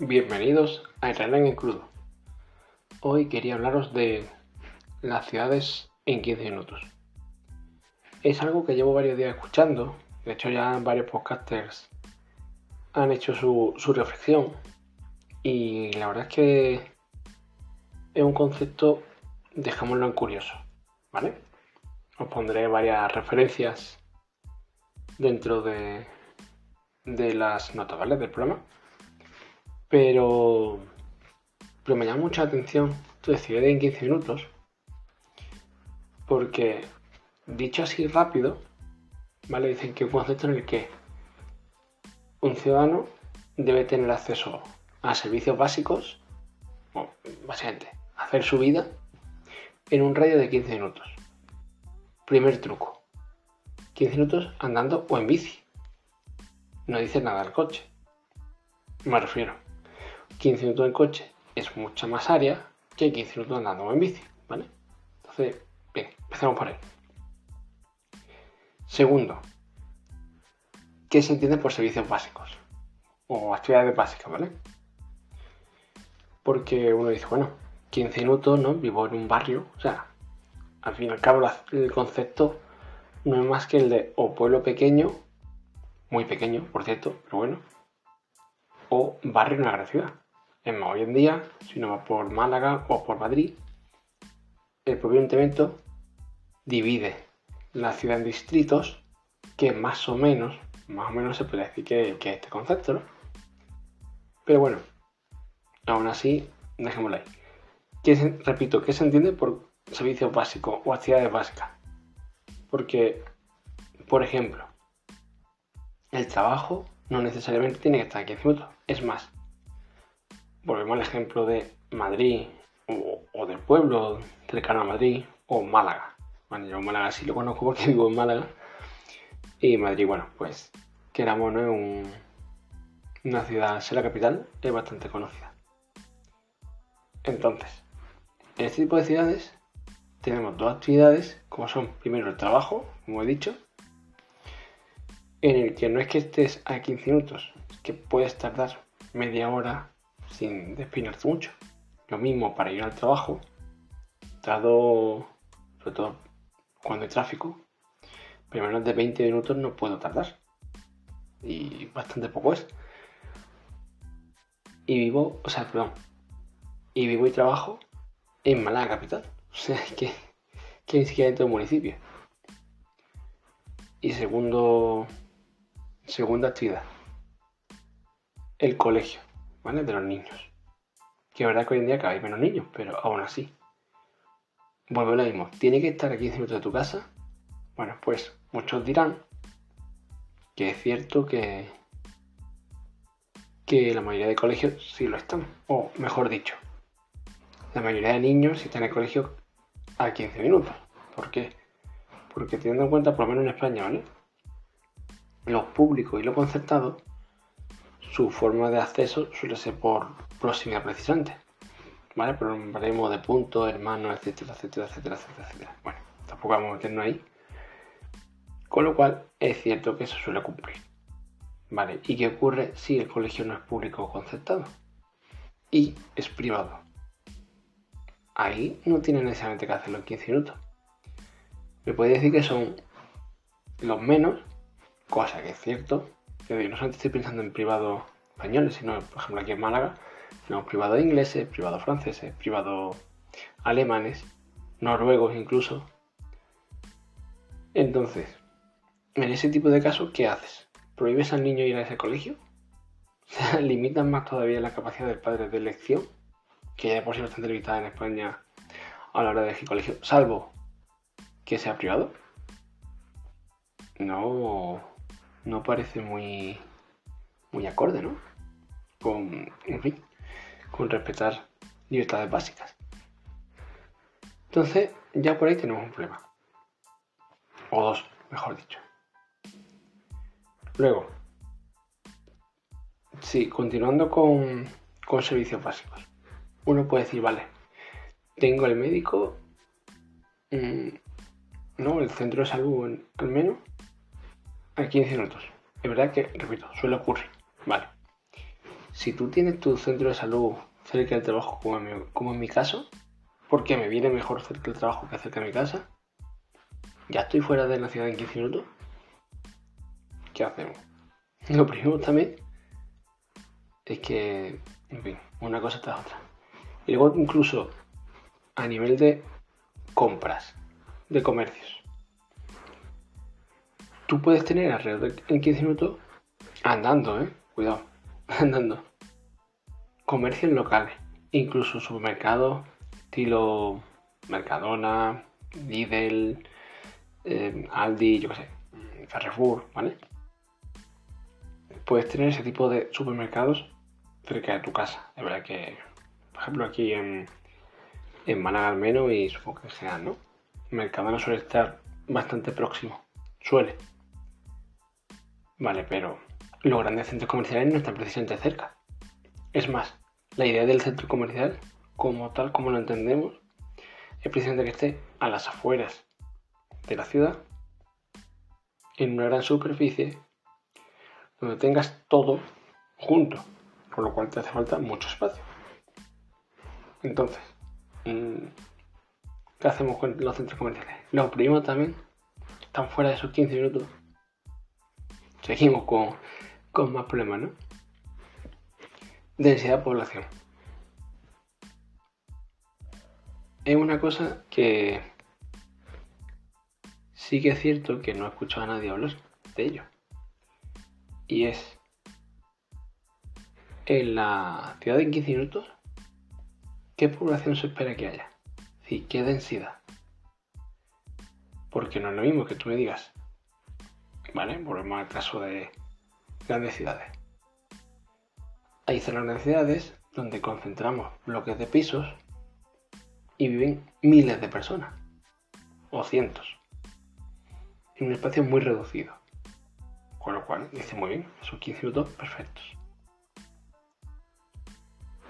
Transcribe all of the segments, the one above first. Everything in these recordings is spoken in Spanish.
Bienvenidos a Israel en crudo. Hoy quería hablaros de las ciudades en 15 minutos. Es algo que llevo varios días escuchando, de hecho ya varios podcasters han hecho su, su reflexión y la verdad es que es un concepto, dejémoslo en curioso, ¿vale? Os pondré varias referencias dentro de, de las notas, ¿vale? Del programa pero, pero me llama mucha atención tu ciudad en 15 minutos. Porque, dicho así rápido, ¿vale? Dicen que un concepto en el que un ciudadano debe tener acceso a servicios básicos, básicamente, hacer su vida en un radio de 15 minutos. Primer truco. 15 minutos andando o en bici. No dice nada el coche. Me refiero. 15 minutos en coche es mucha más área que 15 minutos andando en bici, ¿vale? Entonces, bien, empezamos por ahí. Segundo, ¿qué se entiende por servicios básicos? O actividades básicas, ¿vale? Porque uno dice, bueno, 15 minutos, ¿no? Vivo en un barrio, o sea, al fin y al cabo el concepto no es más que el de o pueblo pequeño, muy pequeño, por cierto, pero bueno, o barrio en una gran ciudad. Es más, hoy en día, si no va por Málaga o por Madrid, el propio ayuntamiento divide la ciudad en distritos que más o menos, más o menos se puede decir que, que este concepto, ¿no? Pero bueno, aún así, dejémoslo ahí. repito, ¿qué se entiende por servicios básicos o actividades básicas? Porque, por ejemplo, el trabajo no necesariamente tiene que estar aquí 15 minutos. Es más, volvemos al ejemplo de Madrid o, del pueblo cercano a Madrid o Málaga. Bueno, yo Málaga sí lo conozco porque vivo en Málaga. Y Madrid, bueno, pues que éramos una ciudad, ser la capital, es bastante conocida. Entonces, en este tipo de ciudades tenemos dos actividades, como son primero el trabajo, como he dicho, en el que no es que estés a 15 minutos, es que puedes tardar media hora sin despeinarte mucho. Lo mismo para ir al trabajo, dado, sobre todo cuando hay tráfico, pero menos de 20 minutos no puedo tardar. Y bastante poco es. Y vivo, o sea, perdón, y vivo y trabajo en Málaga capital. O sea, que, que ni siquiera dentro del municipio. Y segundo, segunda actividad, el colegio. De los niños. Que es verdad que hoy en día cada menos niños, pero aún así. Vuelvo a lo mismo. ¿Tiene que estar a 15 minutos de tu casa? Bueno, pues muchos dirán que es cierto que, que la mayoría de colegios sí lo están. O mejor dicho, la mayoría de niños sí están en el colegio a 15 minutos. ¿Por qué? Porque teniendo en cuenta, por lo menos en España, ¿vale? Los públicos y los concertados su forma de acceso suele ser por proximidad precisamente. ¿Vale? Pero hablaremos de puntos, hermanos, etcétera, etcétera, etcétera, etcétera, Bueno, tampoco vamos a meternos ahí. Con lo cual, es cierto que eso suele cumplir. ¿Vale? ¿Y qué ocurre si el colegio no es público o concertado? Y es privado. Ahí no tiene necesariamente que hacerlo en 15 minutos. Me puede decir que son los menos, cosa que es cierto, no solamente estoy pensando en privados españoles, sino, por ejemplo, aquí en Málaga, tenemos privados ingleses, privados franceses, privados alemanes, noruegos incluso. Entonces, en ese tipo de casos, ¿qué haces? ¿Prohíbes al niño ir a ese colegio? Limitan más todavía la capacidad del padre de elección, que ya por sí bastante limitada en España a la hora de elegir colegio, salvo que sea privado. No, no parece muy, muy acorde, ¿no? Con, en fin, con respetar libertades básicas. Entonces, ya por ahí tenemos un problema. O dos, mejor dicho. Luego, sí, continuando con, con servicios básicos. Uno puede decir, vale, tengo el médico, mm, no, el centro de salud al menos, a 15 minutos. Es verdad que, repito, suele ocurrir. Vale. si tú tienes tu centro de salud cerca del trabajo, como en mi, caso, porque me viene mejor cerca del trabajo que cerca de mi casa, ya estoy fuera de la ciudad en 15 minutos, ¿qué hacemos? Lo primero también es que, en fin, una cosa tras otra. Y luego incluso a nivel de compras, de comercios. Tú puedes tener alrededor de en 15 minutos andando, ¿eh? Cuidado, andando. Comercios locales, incluso supermercados, estilo Mercadona, Lidl, eh, Aldi, yo qué sé, Carrefour, ¿vale? Puedes tener ese tipo de supermercados cerca de tu casa. Es verdad que, por ejemplo, aquí en, en Málaga al menos y supongo que en general, ¿no? Mercadona suele estar bastante próximo. Suele. Vale, pero los grandes centros comerciales no están precisamente cerca. Es más, la idea del centro comercial, como tal como lo entendemos, es precisamente que esté a las afueras de la ciudad, en una gran superficie, donde tengas todo junto, por lo cual te hace falta mucho espacio. Entonces, mm, ¿qué hacemos con los centros comerciales? Los primos también están fuera de esos 15 minutos. Seguimos con, con más problemas, ¿no? Densidad de población. Es una cosa que sí que es cierto que no he escuchado a nadie hablar de ello. Y es en la ciudad de 15 minutos, ¿qué población se espera que haya? Sí, ¿qué densidad? Porque no es lo mismo que tú me digas, ¿vale? Volvemos al caso de grandes ciudades. Hay de ciudades donde concentramos bloques de pisos y viven miles de personas, o cientos, en un espacio muy reducido. Con lo cual, dice muy bien, esos 15 minutos perfectos.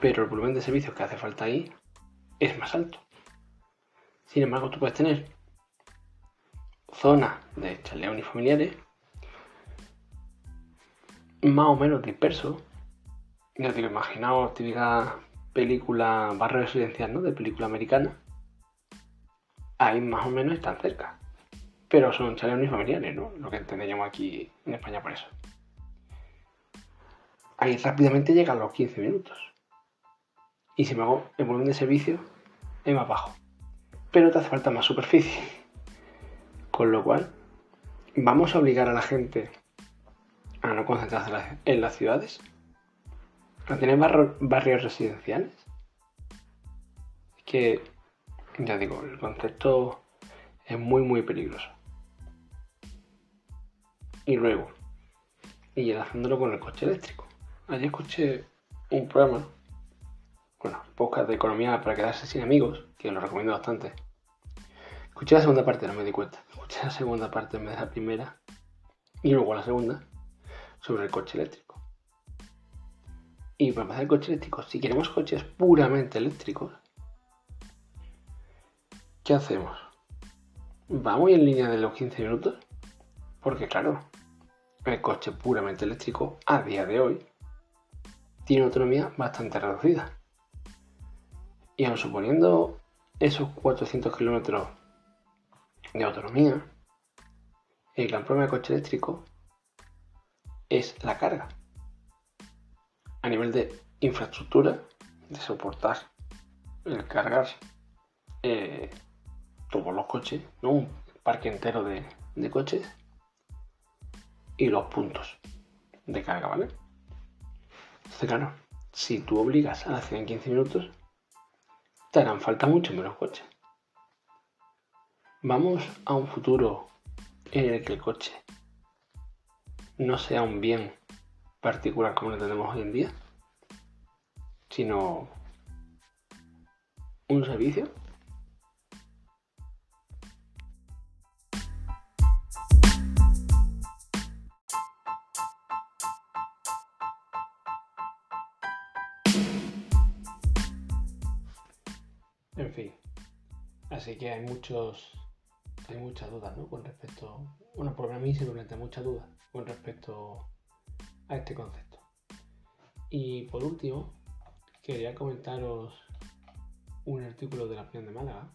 Pero el volumen de servicios que hace falta ahí es más alto. Sin embargo, tú puedes tener zonas de chaleos familiares más o menos dispersos. Ya digo, imaginaos típica película barrio residencial, ¿no? De película americana. Ahí más o menos están cerca. Pero son chaleos unifamiliares, ¿no? Lo que entendemos aquí en España por eso. Ahí rápidamente llegan los 15 minutos. Y si me hago el volumen de servicio, es más bajo. Pero te hace falta más superficie. Con lo cual, vamos a obligar a la gente no concentrarse en las ciudades, a tener barrios residenciales. Es que, ya digo, el concepto es muy, muy peligroso. Y luego, y enlazándolo con el coche eléctrico. Ayer escuché un programa, bueno, podcast de economía para quedarse sin amigos, que lo recomiendo bastante. Escuché la segunda parte, no me di cuenta. Escuché la segunda parte en vez de la primera. Y luego la segunda sobre el coche eléctrico. Y para empezar el coche eléctrico, si queremos coches puramente eléctricos, ¿qué hacemos? ¿Vamos en línea de los 15 minutos? Porque claro, el coche puramente eléctrico a día de hoy tiene autonomía bastante reducida. Y aun suponiendo esos 400 kilómetros de autonomía, el gran problema del coche eléctrico es la carga. A nivel de infraestructura, de soportar el cargar eh, todos los coches, ¿no? un parque entero de, de coches y los puntos de carga, ¿vale? Entonces, claro, si tú obligas a la en 15 minutos, te harán falta mucho menos coches. Vamos a un futuro en el que el coche no sea un bien particular como lo tenemos hoy en día, sino un servicio. En fin, así que hay muchos hay muchas dudas ¿no? con respecto, bueno, por mí se me muchas dudas con respecto a este concepto. Y por último, quería comentaros un artículo de la opinión de Málaga,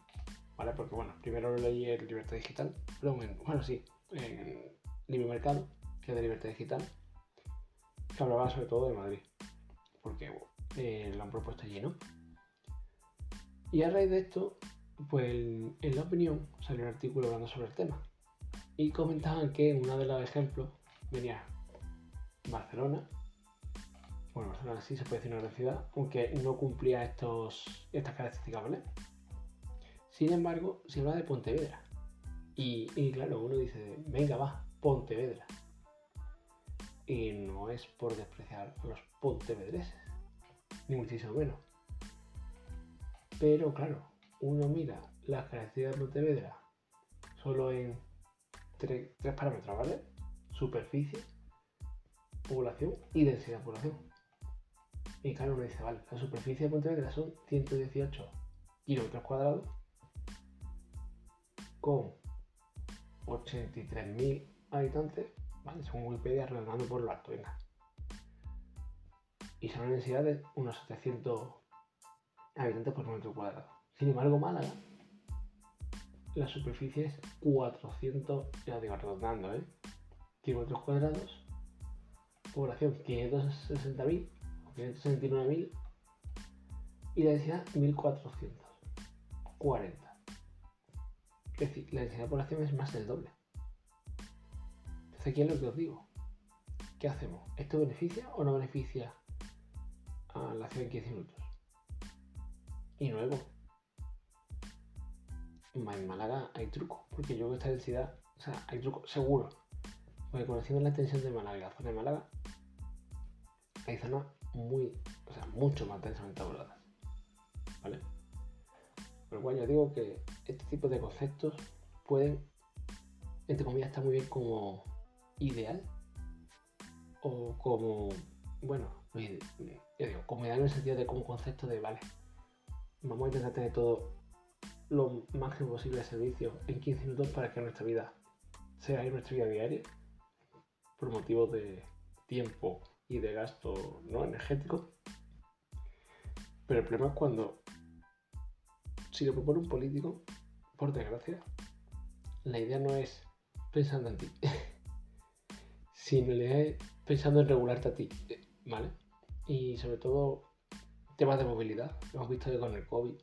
¿vale? Porque bueno, primero lo leí en Libertad Digital, bueno, sí, en Libre Mercado, que es de Libertad Digital, que hablaba sobre todo de Madrid, porque eh, lo han propuesto allí, ¿no? Y a raíz de esto, pues en la opinión salió un artículo hablando sobre el tema. Y comentaban que uno de los ejemplos venía Barcelona. Bueno, Barcelona sí se puede decir una gran ciudad, aunque no cumplía estos, estas características, ¿vale? Sin embargo, se habla de Pontevedra. Y, y claro, uno dice, venga, va, Pontevedra. Y no es por despreciar a los pontevedreses, ni muchísimo menos. Pero claro, uno mira las características de Pontevedra solo en tres, parámetros, ¿vale? Superficie, población y densidad de población. Y claro, uno dice, vale, la superficie de Pontevedra son 118 kilómetros cuadrados con 83.000 habitantes, ¿vale? Según Wikipedia, redondando por lo alto, venga. Y son una densidad de unos 700 habitantes por metro cuadrado. Sin embargo, Málaga, la superficie es 400, ya digo, redondando, ¿eh? Kilómetros cuadrados, población 560.000 o 569.000 y la densidad 1440. Es decir, la densidad de población es más del doble. Entonces, aquí es lo que os digo. ¿Qué hacemos? ¿Esto beneficia o no beneficia a la ciudad en 15 minutos? Y luego, en Málaga hay truco, porque yo creo que esta densidad, o sea, hay truco seguro. Porque conociendo la extensión de Málaga la zona de Málaga, hay zonas muy, o sea, mucho más densamente pobladas. ¿Vale? Pero bueno, yo digo que este tipo de conceptos pueden, entre comillas, estar muy bien como ideal o como, bueno, yo digo, como ideal en el sentido de como concepto de, vale, vamos a intentar tener todo lo máximo posible de servicio en 15 minutos para que nuestra vida sea nuestra vida diaria por motivos de tiempo y de gasto no energético. Pero el problema es cuando, si lo propone un político, por desgracia, la idea no es pensando en ti, sino la idea es pensando en regularte a ti, ¿vale? Y sobre todo temas de movilidad. Hemos visto que con el COVID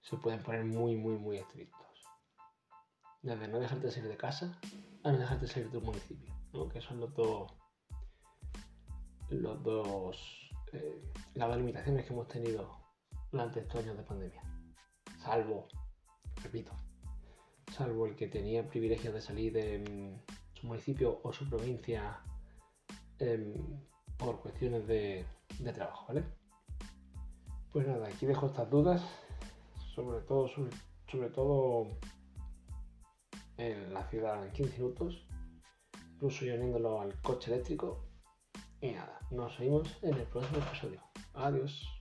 se pueden poner muy, muy, muy estrictos. Desde no dejarte salir de casa a no dejarte salir de tu municipio, ¿no? que son los dos, los dos, eh, las dos limitaciones que hemos tenido durante estos años de pandemia. Salvo, repito, salvo el que tenía privilegios de salir de mm, su municipio o su provincia em, por cuestiones de, trabajo, ¿vale? Pues nada, aquí dejo estas dudas, sobre todo, sobre, todo en la ciudad en 15 minutos, incluso yo uniéndolo al coche eléctrico. Y nada, nos vemos en el próximo episodio. Adiós.